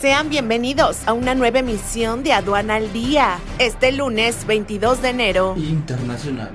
Sean bienvenidos a una nueva emisión de Aduana al Día. Este lunes 22 de enero. Internacional.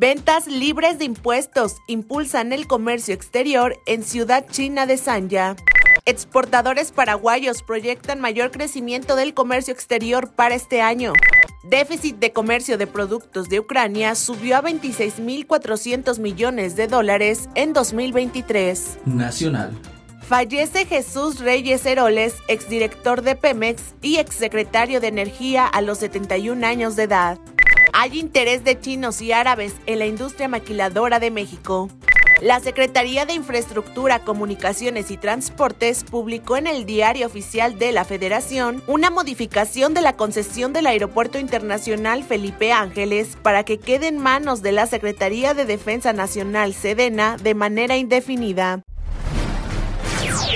Ventas libres de impuestos impulsan el comercio exterior en Ciudad China de Sanya. Exportadores paraguayos proyectan mayor crecimiento del comercio exterior para este año. Déficit de comercio de productos de Ucrania subió a 26.400 millones de dólares en 2023. Nacional. Fallece Jesús Reyes Heroles, exdirector de Pemex y exsecretario de Energía a los 71 años de edad. Hay interés de chinos y árabes en la industria maquiladora de México. La Secretaría de Infraestructura, Comunicaciones y Transportes publicó en el Diario Oficial de la Federación una modificación de la concesión del Aeropuerto Internacional Felipe Ángeles para que quede en manos de la Secretaría de Defensa Nacional Sedena de manera indefinida.